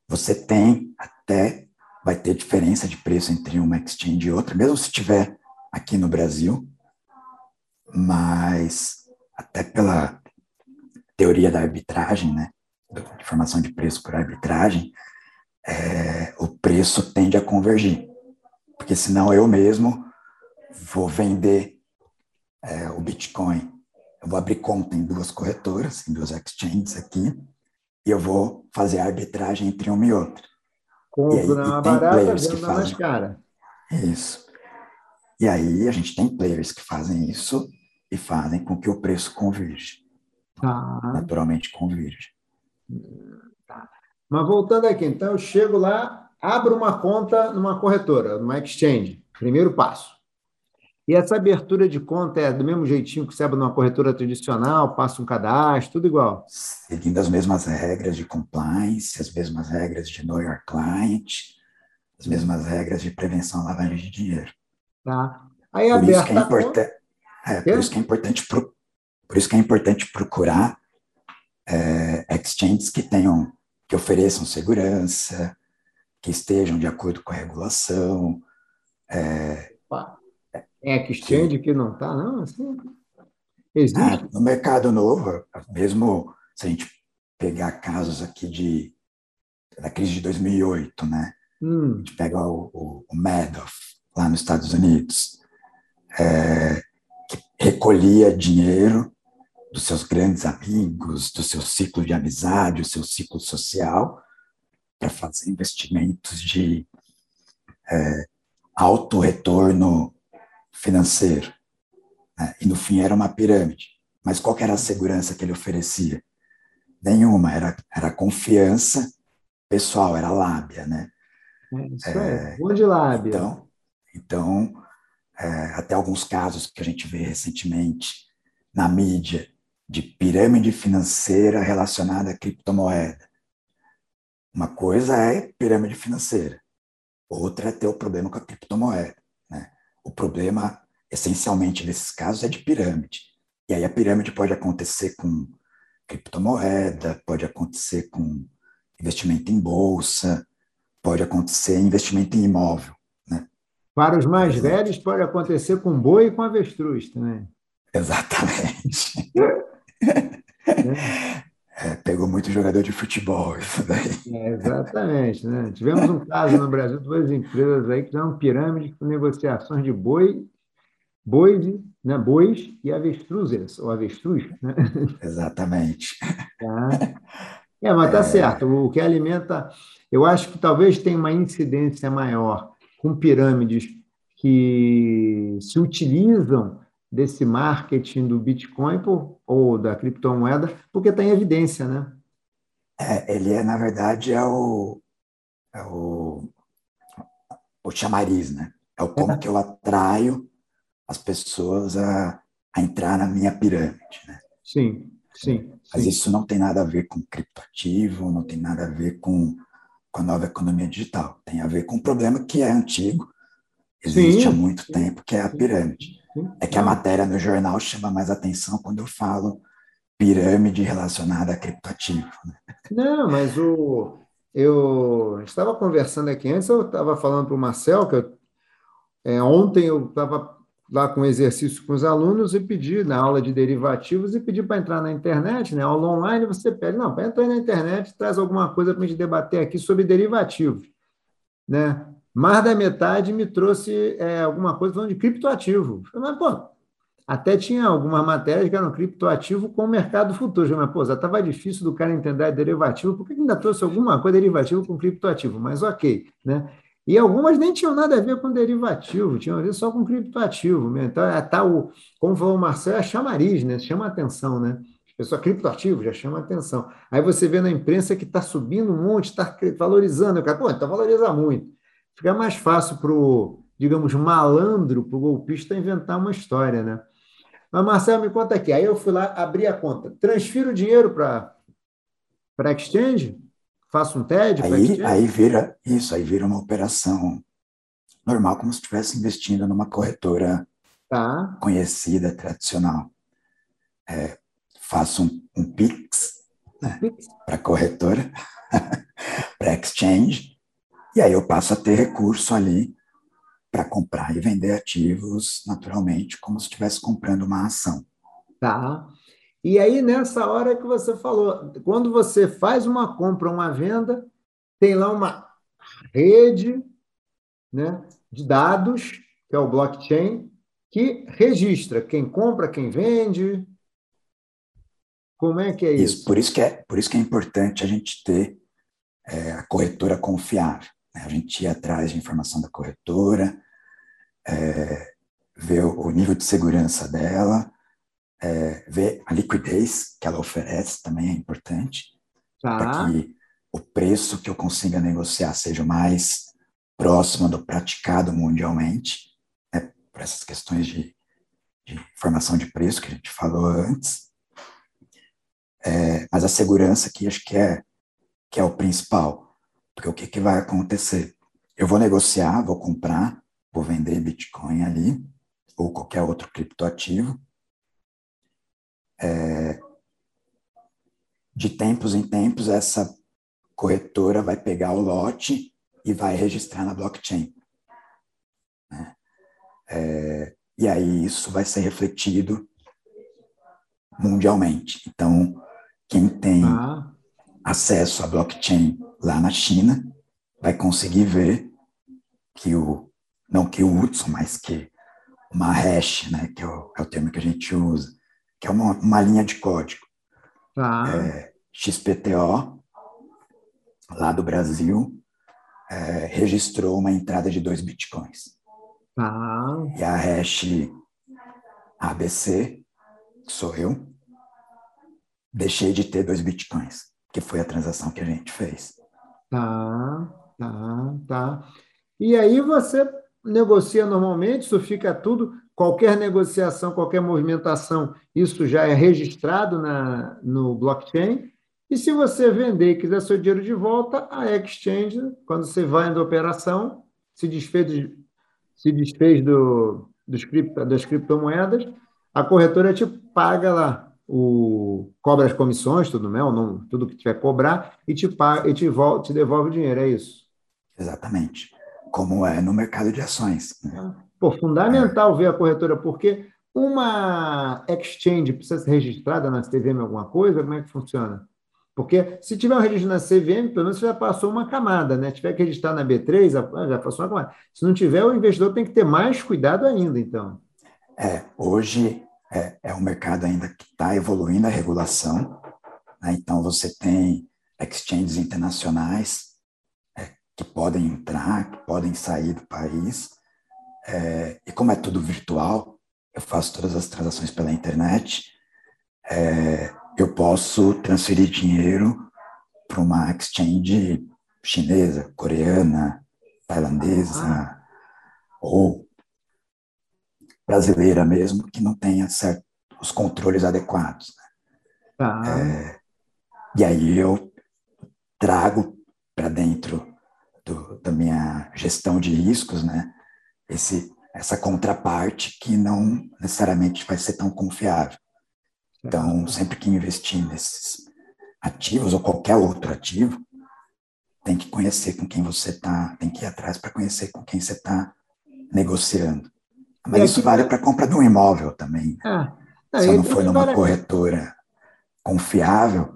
Você tem até, vai ter diferença de preço entre uma exchange e outra, mesmo se tiver aqui no Brasil, mas até pela teoria da arbitragem, né, de formação de preço por arbitragem, é, o preço tende a convergir, porque senão eu mesmo vou vender é, o Bitcoin, eu vou abrir conta em duas corretoras, em duas exchanges aqui, e eu vou fazer a arbitragem entre uma e outra. Compro e aí, barata, vendo na mais cara. Isso. E aí a gente tem players que fazem isso e fazem com que o preço convirja. Tá. Naturalmente convirja. Tá. Mas voltando aqui, então eu chego lá, abro uma conta numa corretora, numa exchange. Primeiro passo. E essa abertura de conta é do mesmo jeitinho que você abre numa corretora tradicional, passa um cadastro, tudo igual? Seguindo as mesmas regras de compliance, as mesmas regras de know your client, as mesmas regras de prevenção à lavagem de dinheiro. Tá. Aí por isso que é, é, por isso que é importante pro... por isso que é importante procurar é, exchanges que tenham que ofereçam segurança, que estejam de acordo com a regulação. É, é exchange que não está, não? Assim, existe. Ah, no mercado novo, mesmo se a gente pegar casos aqui de da crise de 2008, né? Hum. A gente pega o, o, o, Madoff, lá nos Estados Unidos, é, que recolhia dinheiro dos seus grandes amigos, do seu ciclo de amizade, o seu ciclo social, para fazer investimentos de é, alto retorno financeiro. Né? E no fim era uma pirâmide. Mas qual era a segurança que ele oferecia? Nenhuma, era, era confiança pessoal, era lábia, né? É, isso é, é de lábia. Então, então é, até alguns casos que a gente vê recentemente na mídia de pirâmide financeira relacionada à criptomoeda. Uma coisa é pirâmide financeira, outra é ter o problema com a criptomoeda. O problema, essencialmente, nesses casos, é de pirâmide. E aí a pirâmide pode acontecer com criptomoeda, pode acontecer com investimento em bolsa, pode acontecer investimento em imóvel. Né? Para os mais velhos, pode acontecer com boi e com avestruz também. Exatamente. É. É, pegou muito jogador de futebol isso daí. É, exatamente. Né? Tivemos um caso no Brasil, duas empresas aí que fizeram pirâmide com negociações de boi, bois, né, bois e avestruzes, ou avestruz. Né? Exatamente. Tá. É, mas tá é... certo. O que alimenta, eu acho que talvez tenha uma incidência maior com pirâmides que se utilizam desse marketing do Bitcoin por, ou da criptomoeda, porque está em evidência, né? É, ele é, na verdade, é o, é o, o chamariz, né? É o como é. que eu atraio as pessoas a, a entrar na minha pirâmide, né? Sim, sim. Mas sim. isso não tem nada a ver com criptoativo, não tem nada a ver com, com a nova economia digital. Tem a ver com um problema que é antigo, existe sim, há muito tempo, que é a pirâmide. É que a matéria no jornal chama mais atenção quando eu falo pirâmide relacionada a criptoativo. Né? Não, mas o, eu estava conversando aqui antes, eu estava falando para o Marcel que eu, é, ontem eu estava lá com exercício com os alunos e pedi na aula de derivativos e pedi para entrar na internet, né? Aula online, você pede, não, para entrar na internet, traz alguma coisa para a gente debater aqui sobre derivativos. né? Mais da metade me trouxe é, alguma coisa falando de criptoativo. Mas, pô, até tinha algumas matérias que eram criptoativo com o mercado futuro. Mas, pô, já estava difícil do cara entender derivativo, por que ainda trouxe alguma coisa derivativo com criptoativo? Mas ok, né? E algumas nem tinham nada a ver com derivativo, tinham a ver só com criptoativo. Né? Então, é, tá o, como falou o Marcelo, é chamariz, né? Chama atenção, né? Pessoa criptoativo já chama atenção. Aí você vê na imprensa que está subindo um monte, está valorizando. O cara, pô, então valoriza muito. Fica mais fácil para o, digamos, malandro, para o golpista inventar uma história, né? Mas, Marcelo, me conta aqui. Aí eu fui lá, abri a conta. Transfiro o dinheiro para a Exchange? Faço um TED? Aí, aí vira isso, aí vira uma operação normal, como se estivesse investindo numa corretora tá. conhecida, tradicional. É, faço um, um PIX né, para a corretora, para Exchange, e aí eu passo a ter recurso ali para comprar e vender ativos naturalmente, como se estivesse comprando uma ação. Tá. E aí, nessa hora que você falou, quando você faz uma compra, uma venda, tem lá uma rede né, de dados, que é o blockchain, que registra quem compra, quem vende. Como é que é isso? isso por, isso que é, por isso que é importante a gente ter é, a corretora confiável. Né? A gente ir atrás de informação da corretora, é, ver o nível de segurança dela, é, ver a liquidez que ela oferece também é importante, tá. para que o preço que eu consiga negociar seja o mais próximo do praticado mundialmente, né, por essas questões de, de formação de preço que a gente falou antes. É, mas a segurança aqui acho que é, que é o principal, porque o que, que vai acontecer? Eu vou negociar, vou comprar, vou vender Bitcoin ali, ou qualquer outro criptoativo. É, de tempos em tempos, essa corretora vai pegar o lote e vai registrar na blockchain. Né? É, e aí isso vai ser refletido mundialmente. Então, quem tem ah. acesso à blockchain lá na China vai conseguir ver que o não que o Hudson, mas que uma hash, né, que é o, é o termo que a gente usa, que é uma, uma linha de código. Ah. É, XPTO, lá do Brasil, é, registrou uma entrada de dois bitcoins. Ah. E a hash ABC, que sou eu, deixei de ter dois bitcoins, que foi a transação que a gente fez. Tá, tá, tá. E aí você negocia normalmente, isso fica tudo, qualquer negociação, qualquer movimentação, isso já é registrado na, no blockchain. E se você vender e quiser seu dinheiro de volta, a exchange, quando você vai na operação, se desfez, de, se desfez do, dos das criptomoedas, a corretora te paga lá, o, cobra as comissões, tudo, né, não, tudo que tiver cobrar, e te, e te, volta, te devolve o dinheiro, é isso? Exatamente como é no mercado de ações. Né? Pô, fundamental é. ver a corretora, porque uma exchange precisa ser registrada na CVM alguma coisa? Como é que funciona? Porque se tiver um registro na CVM, pelo menos você já passou uma camada, né? Se tiver que registrar na B3, já passou uma camada. Se não tiver, o investidor tem que ter mais cuidado ainda, então. É, hoje é, é um mercado ainda que está evoluindo a regulação, né? então você tem exchanges internacionais que podem entrar, que podem sair do país. É, e como é tudo virtual, eu faço todas as transações pela internet, é, eu posso transferir dinheiro para uma exchange chinesa, coreana, tailandesa ah. ou brasileira mesmo, que não tenha certo, os controles adequados. Né? Ah. É, e aí eu trago para dentro do, da minha gestão de riscos, né? Esse, essa contraparte que não necessariamente vai ser tão confiável. Então, sempre que investir nesses ativos ou qualquer outro ativo, tem que conhecer com quem você está, tem que ir atrás para conhecer com quem você está negociando. Mas isso vale para a compra de um imóvel também. Ah, Se eu não for numa corretora confiável,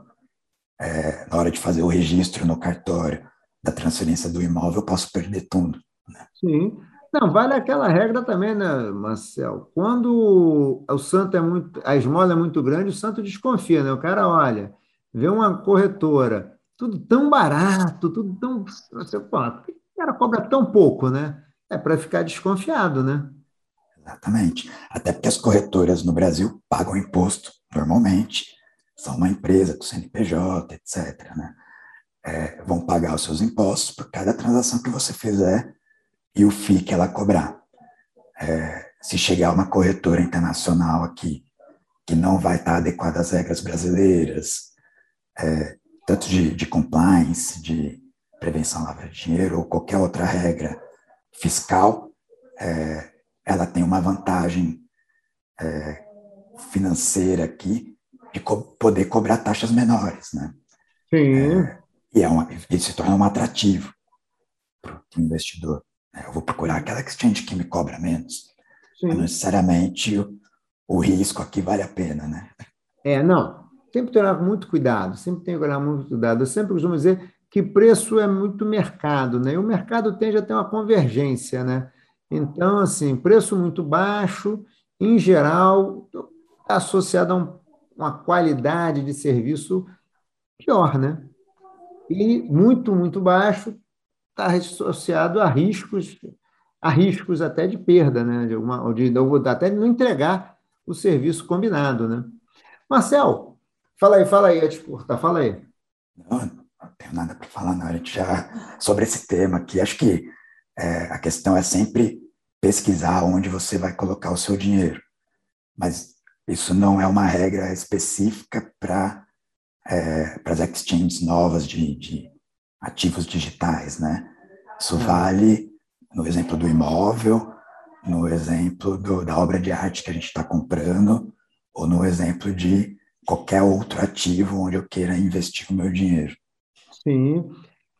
é, na hora de fazer o registro no cartório, da transferência do imóvel, eu posso perder tudo. Né? Sim. Não, vale aquela regra também, né, Marcel? Quando o santo é muito, a esmola é muito grande, o santo desconfia, né? O cara olha, vê uma corretora, tudo tão barato, tudo tão. Você, pô, o cara cobra tão pouco, né? É para ficar desconfiado, né? Exatamente. Até porque as corretoras no Brasil pagam imposto normalmente, são uma empresa com CNPJ, etc. Né? É, vão pagar os seus impostos por cada transação que você fizer e o FII que ela cobrar. É, se chegar uma corretora internacional aqui que não vai estar adequada às regras brasileiras, é, tanto de, de compliance, de prevenção à lavra de dinheiro ou qualquer outra regra fiscal, é, ela tem uma vantagem é, financeira aqui de co poder cobrar taxas menores, né? Sim. É, e, é uma, e se torna um atrativo para o investidor. Né? Eu vou procurar aquela exchange que me cobra menos. Sim. Não necessariamente o, o, risco aqui vale a pena, né? É, não. Sempre tem que olhar com muito cuidado, sempre tem que olhar muito cuidado. Eu sempre costumo dizer que preço é muito mercado, né? E o mercado tende a ter uma convergência, né? Então, assim, preço muito baixo, em geral, está associado a um, uma qualidade de serviço pior, né? E muito, muito baixo está associado a riscos, a riscos até de perda, né? De alguma, de, de, até de não entregar o serviço combinado, né? Marcel, fala aí, fala aí, a disputa, fala aí. Não, não tenho nada para falar, não. A gente já sobre esse tema aqui, acho que é, a questão é sempre pesquisar onde você vai colocar o seu dinheiro. Mas isso não é uma regra específica para é, as exchanges novas de, de ativos digitais, né? Isso é. vale no exemplo do imóvel, no exemplo do, da obra de arte que a gente está comprando, ou no exemplo de qualquer outro ativo onde eu queira investir o meu dinheiro. Sim.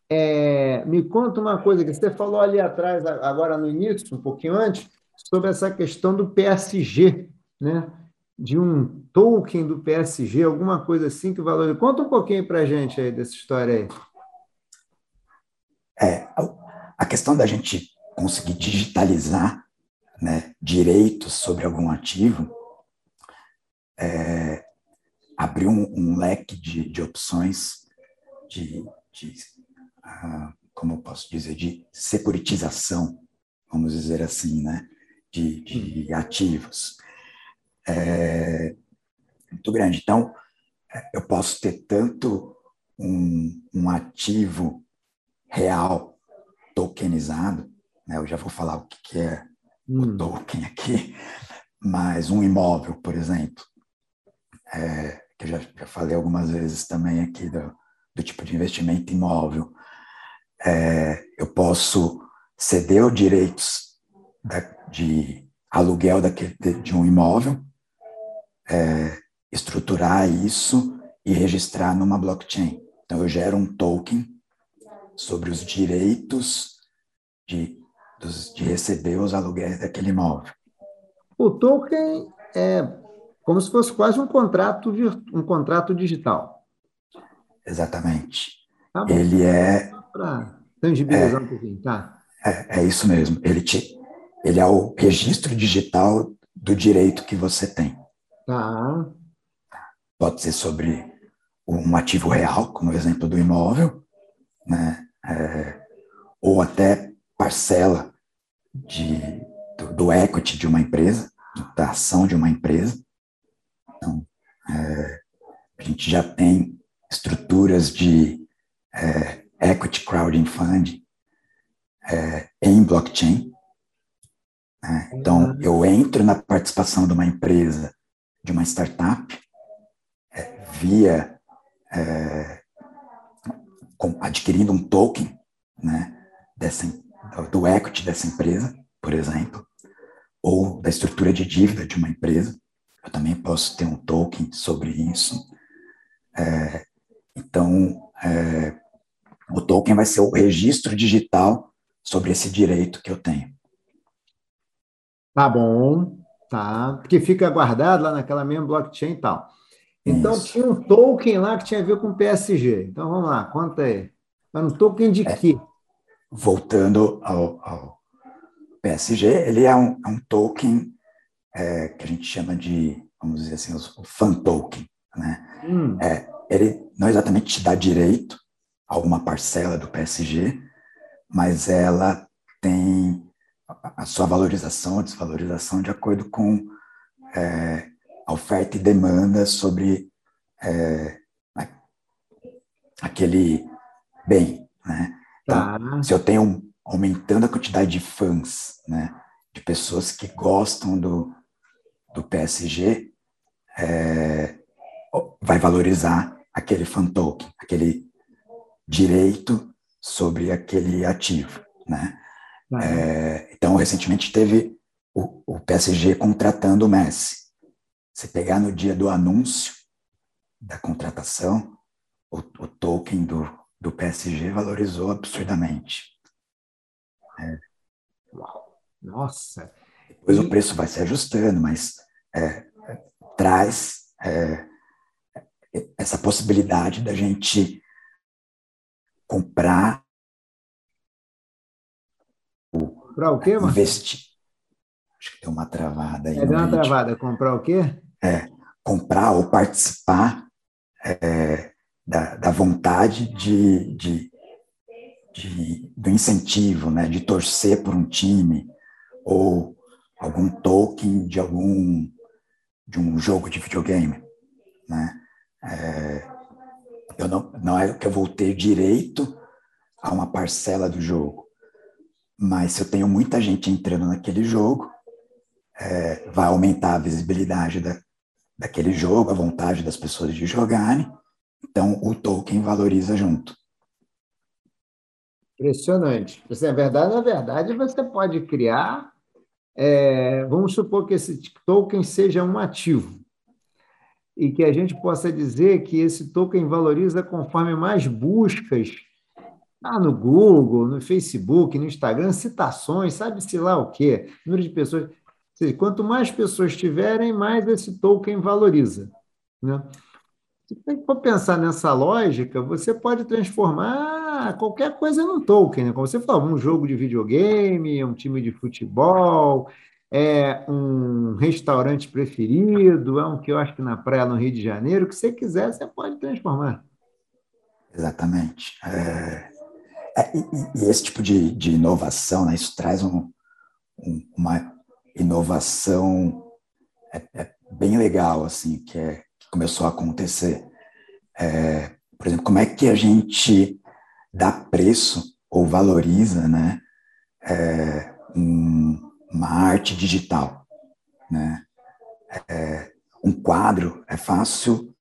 É, me conta uma coisa que você falou ali atrás, agora no início, um pouquinho antes, sobre essa questão do PSG, né? de um token do PSG, alguma coisa assim que valoriza. Conta um pouquinho para a gente aí dessa história aí. É, a questão da gente conseguir digitalizar né, direitos sobre algum ativo é, abriu um, um, leque de, de opções de, de como eu posso dizer, de securitização, vamos dizer assim, né, de, de hum. ativos. É, muito grande. Então, eu posso ter tanto um, um ativo real tokenizado, né? eu já vou falar o que, que é hum. o token aqui, mas um imóvel, por exemplo, é, que eu já, já, falei algumas vezes também aqui do, do tipo de investimento imóvel, é, eu posso ceder os direitos da, de aluguel daquele, de um imóvel, é, estruturar isso e registrar numa blockchain. Então, eu gero um token sobre os direitos de, dos, de receber os aluguéis daquele imóvel. O token é como se fosse quase um contrato, um contrato digital. Exatamente. Tá Ele é. Para tangibilizar é, um pouquinho, tá? É, é isso mesmo. Ele, te, ele é o registro digital do direito que você tem. Tá. Pode ser sobre um ativo real, como o exemplo do imóvel, né? É, ou até parcela de, do, do, equity de uma empresa, da ação de uma empresa. Então, é, a gente já tem estruturas de é, equity crowding fund é, em blockchain. Né? Então, uhum. eu entro na participação de uma empresa, de uma startup, é, via é, com, adquirindo um token né, dessa, do equity dessa empresa, por exemplo, ou da estrutura de dívida de uma empresa. Eu também posso ter um token sobre isso. É, então, é, o token vai ser o registro digital sobre esse direito que eu tenho. Tá bom, tá. Porque fica guardado lá naquela mesma blockchain e tal. Então, Isso. tinha um token lá que tinha a ver com PSG. Então, vamos lá, conta aí. Mas um token de é, quê? Voltando ao, ao, PSG, ele é um, é um token é, que a gente chama de, vamos dizer assim, o fan token. Né? Hum. É, ele não exatamente te dá direito a uma parcela do PSG, mas ela tem a sua valorização ou desvalorização de acordo com é, a oferta e demanda sobre é, aquele bem, né? Então, tá. se eu tenho aumentando a quantidade de fãs, né, de pessoas que gostam do, do PSG, é, vai valorizar aquele fan token, aquele direito sobre aquele ativo, né? Uhum. É, então, recentemente teve o, o, PSG contratando o Messi. Se pegar no dia do anúncio da contratação, o, o token do, do PSG valorizou absurdamente. É. Uau! Nossa! Depois e... o preço vai se ajustando, mas é, traz é, essa possibilidade da gente comprar Comprar o quê, Marcelo? Investir. Acho que tem uma travada aí. É, deu uma vídeo. travada. Comprar o quê? É, comprar ou participar é, da, da vontade de, de, de, do incentivo, né, de torcer por um time ou algum token de algum de um jogo de videogame, né? É, eu não, não é que eu vou ter direito a uma parcela do jogo, mas se eu tenho muita gente entrando naquele jogo, é, vai aumentar a visibilidade da, daquele jogo, a vontade das pessoas de jogarem, então o token valoriza junto. Impressionante. Você, na verdade, na verdade, você pode criar. É, vamos supor que esse token seja um ativo e que a gente possa dizer que esse token valoriza conforme mais buscas ah, no Google, no Facebook, no Instagram, citações, sabe-se lá o quê, número de pessoas. Seja, quanto mais pessoas tiverem, mais esse token valoriza. Né? Se for pensar nessa lógica, você pode transformar qualquer coisa num token, né? como você falou, um jogo de videogame, um time de futebol, é um restaurante preferido, é um que eu acho que na praia no Rio de Janeiro, o que você quiser, você pode transformar. Exatamente. É, é, e, e, esse tipo de, de inovação, né, isso traz um, um, uma inovação é, é, bem legal, assim, que, é, que começou a acontecer. É, por exemplo, como é que a gente dá preço ou valoriza, né, um, uma arte digital, né? É, um quadro é fácil,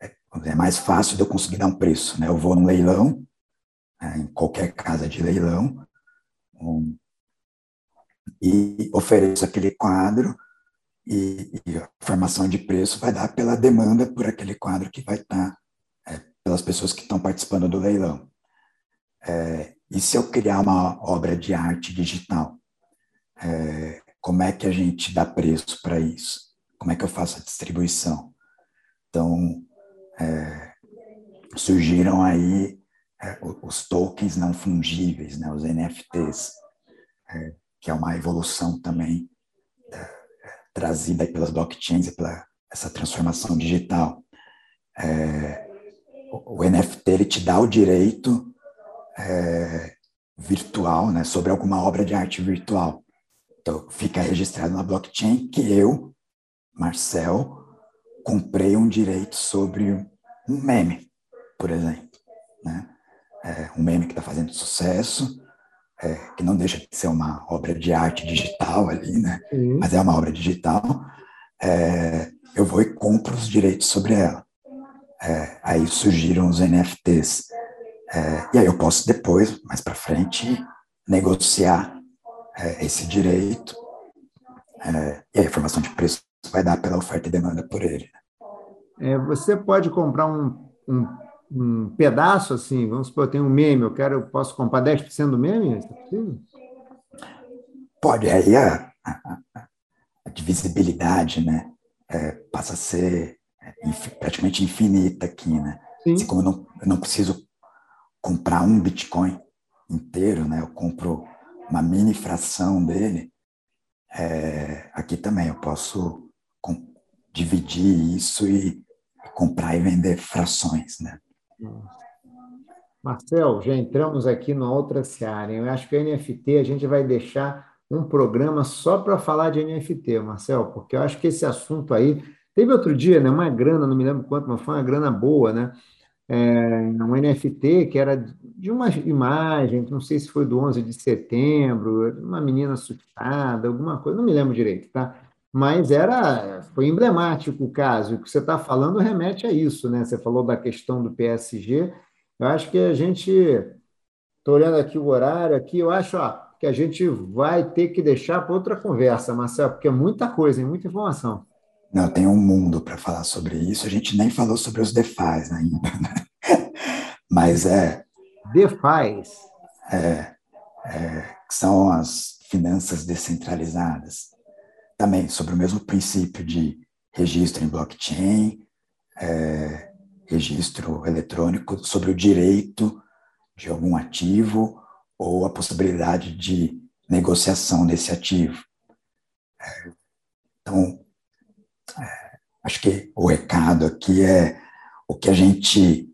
é, é, mais fácil de eu conseguir dar um preço, né? Eu vou num leilão, é, em qualquer casa de leilão, um, e ofereço aquele quadro e, e, a formação de preço vai dar pela demanda por aquele quadro que vai estar é, pelas pessoas que estão participando do leilão. É, e se eu criar uma obra de arte digital é, como é que a gente dá preço para isso? Como é que eu faço a distribuição? Então, é, surgiram aí é, os tokens não fungíveis, né, os NFTs, é, que é uma evolução também é, trazida pelas blockchains e pela essa transformação digital. É, o NFT ele te dá o direito virtual, né, sobre alguma obra de arte virtual. Então, fica registrado na blockchain que eu, Marcel, comprei um direito sobre um meme, por exemplo. Né? É um meme que está fazendo sucesso, é, que não deixa de ser uma obra de arte digital ali, né? Uhum. mas é uma obra digital. É, eu vou e compro os direitos sobre ela. É, aí surgiram os NFTs. É, e aí eu posso depois, mais para frente, negociar é, esse direito, é, e a informação de preço vai dar pela oferta e demanda por ele. É, você pode comprar um, um, um, pedaço assim, vamos supor, eu tenho um meme, eu quero, eu posso comprar 10% do meme? É possível? Pode, aí a, a, a divisibilidade né, é, passa a ser é, praticamente infinita aqui, né? Sim. Assim como eu não, eu não preciso comprar um Bitcoin inteiro, né? Eu compro uma mini fração dele. É, aqui também eu posso dividir isso e comprar e vender frações, né? Marcel, já entramos aqui numa outra seara. Eu acho que o NFT a gente vai deixar um programa só para falar de NFT, Marcel, porque eu acho que esse assunto aí. Teve outro dia, né, uma grana, não me lembro quanto, mas foi uma grana boa, né? É, um NFT que era de uma imagem, não sei se foi do 11 de setembro, uma menina assustada, alguma coisa, não me lembro direito, tá? Mas era, foi emblemático o caso, e o que você está falando remete a isso, né? Você falou da questão do PSG, eu acho que a gente, estou olhando aqui o horário, aqui, eu acho ó, que a gente vai ter que deixar para outra conversa, Marcelo, porque é muita coisa, muita informação. Não, tem um mundo para falar sobre isso. A gente nem falou sobre os DeFi ainda, né? Mas é. DeFi. É, é, são as finanças descentralizadas. Também sobre o mesmo princípio de registro em blockchain, é, registro eletrônico, sobre o direito de algum ativo ou a possibilidade de negociação desse ativo. É, então, acho que o recado aqui é o que a gente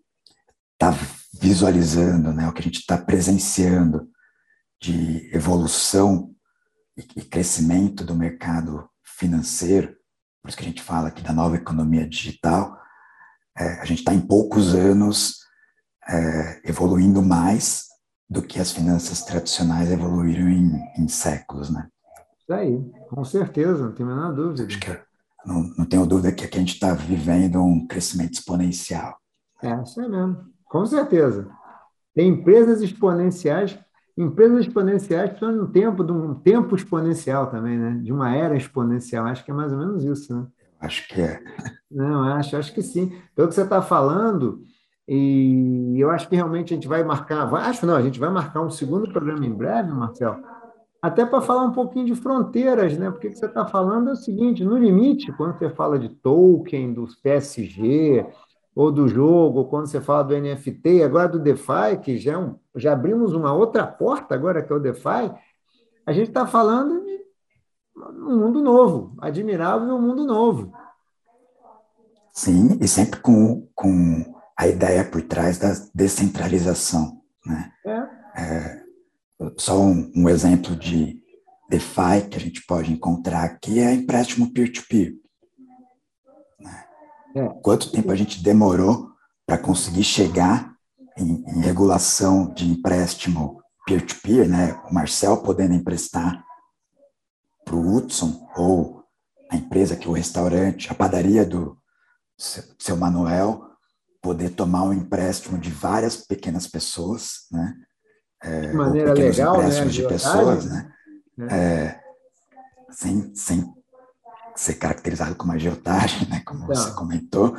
está visualizando, né, o que a gente está presenciando de evolução e crescimento do mercado financeiro, por isso que a gente fala aqui da nova economia digital, é, a gente está em poucos anos é, evoluindo mais do que as finanças tradicionais evoluíram em, em séculos, né? Isso aí, com certeza, não tenho a menor dúvida. Acho que não, não tenho dúvida que aqui a gente está vivendo um crescimento exponencial. É, isso é mesmo, com certeza. Tem empresas exponenciais, empresas exponenciais estão no tempo de um tempo exponencial também, né? De uma era exponencial. Acho que é mais ou menos isso, né? Acho que é. Não, acho, acho que sim. Pelo que você está falando, e eu acho que realmente a gente vai marcar, acho não, a gente vai marcar um segundo programa em breve, Marcel, até para falar um pouquinho de fronteiras, né? Porque o que você está falando é o seguinte: no limite, quando você fala de token, dos PSG, ou do jogo, ou quando você fala do NFT, agora do DeFi, que já, é um, já abrimos uma outra porta agora, que é o DeFi, a gente está falando de um mundo novo, admirável um mundo novo. Sim, e sempre com, com a ideia por trás da descentralização. Né? É. É, só um, um, exemplo de DeFi que a gente pode encontrar aqui é empréstimo peer-to-peer. Né? É. Quanto tempo a gente demorou para conseguir chegar em, em, regulação de empréstimo peer-to-peer, -peer, né? o Marcel podendo emprestar para o Hudson, ou a empresa que é o restaurante, a padaria do seu Manuel, poder tomar um empréstimo de várias pequenas pessoas, né? É, de maneira legal, né? né? de pessoas, né? É. é, sem, sem ser caracterizado como agiotagem, né? Como você comentou,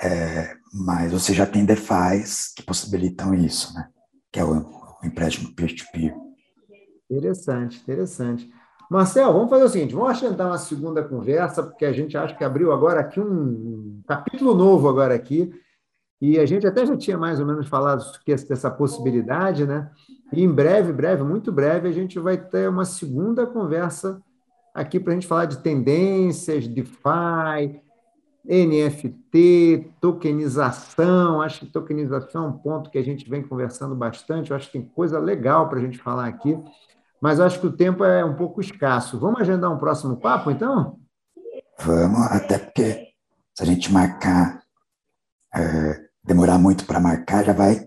é, mas você já tem DeFi's que possibilitam isso, né? Que é o, o empréstimo peer-to-peer. -peer. Interessante, interessante. Marcel, vamos fazer o seguinte: vamos agendar uma segunda conversa, porque a gente acha que abriu agora aqui um capítulo novo agora aqui e a gente até já tinha mais ou menos falado dessa possibilidade, né? E em breve, breve, muito breve, a gente vai ter uma segunda conversa aqui para a gente falar de tendências, DeFi, NFT, tokenização. Acho que tokenização é um ponto que a gente vem conversando bastante. Eu acho que tem coisa legal para a gente falar aqui, mas acho que o tempo é um pouco escasso. Vamos agendar um próximo papo, então? Vamos, até porque se a gente marcar é, demorar muito para marcar, já vai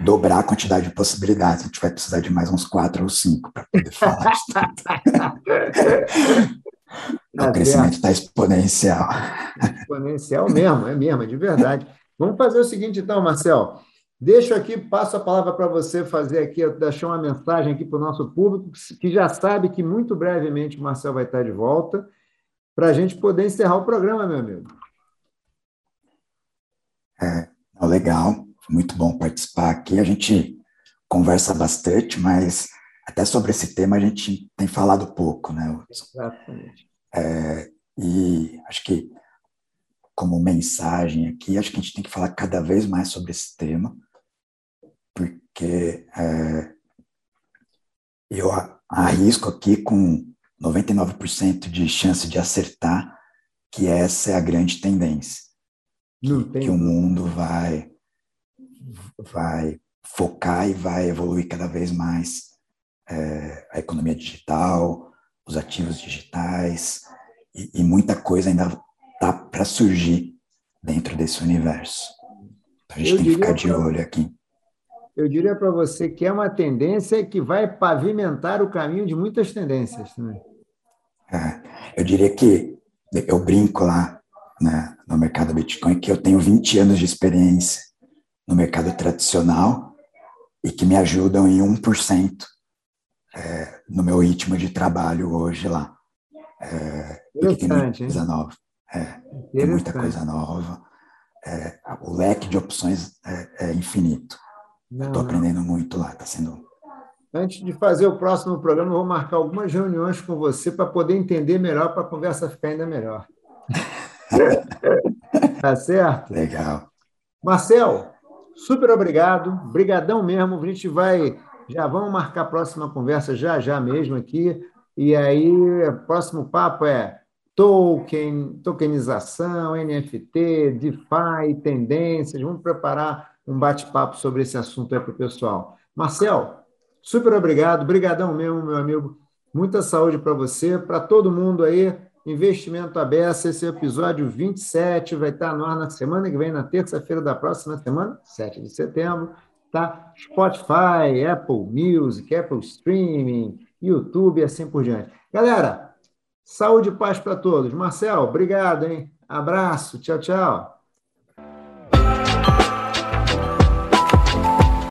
dobrar a quantidade de possibilidades. A gente vai precisar de mais uns quatro ou cinco para poder falar de tudo. o crescimento está exponencial. Exponencial mesmo, é mesmo, é de verdade. Vamos fazer o seguinte, então, Marcel. Deixo aqui, passo a palavra para você fazer aqui, deixar uma mensagem aqui para o nosso público, que já sabe que muito brevemente o Marcel vai estar de volta, para a gente poder encerrar o programa, meu amigo. É, legal, muito bom participar aqui. A gente conversa bastante, mas até sobre esse tema a gente tem falado pouco, né? Exatamente. É, e acho que, como mensagem aqui, acho que a gente tem que falar cada vez mais sobre esse tema, por, porque é, eu arrisco aqui com 99% de chance de acertar que essa é a grande tendência. Que, que o mundo vai, vai focar e vai evoluir cada vez mais é, a economia digital, os ativos digitais, e, e muita coisa ainda está para surgir dentro desse universo. Então a gente eu tem que ficar de olho aqui. Eu diria para você que é uma tendência que vai pavimentar o caminho de muitas tendências também. É, eu diria que eu brinco lá né, no mercado Bitcoin que eu tenho 20 anos de experiência no mercado tradicional e que me ajudam em 1% é, no meu ritmo de trabalho hoje lá. É, porque tem muita coisa nova. É, tem muita coisa nova. É, o leque de opções é, é infinito. Estou aprendendo muito lá, está sendo. Antes de fazer o próximo programa, eu vou marcar algumas reuniões com você para poder entender melhor, para a conversa ficar ainda melhor. tá certo? Legal. Marcel, super obrigado. Brigadão mesmo. A gente vai. Já vamos marcar a próxima conversa já, já mesmo aqui. E aí, próximo papo é token, tokenização, NFT, DeFi, tendências. Vamos preparar um bate-papo sobre esse assunto aí para o pessoal. Marcel, super obrigado, brigadão mesmo, meu amigo. Muita saúde para você, para todo mundo aí. Investimento aberto, esse é o episódio 27 vai estar no ar na semana que vem, na terça-feira da próxima semana, 7 de setembro, tá? Spotify, Apple Music, Apple Streaming, YouTube e assim por diante. Galera, saúde e paz para todos. Marcel, obrigado, hein? Abraço, tchau, tchau.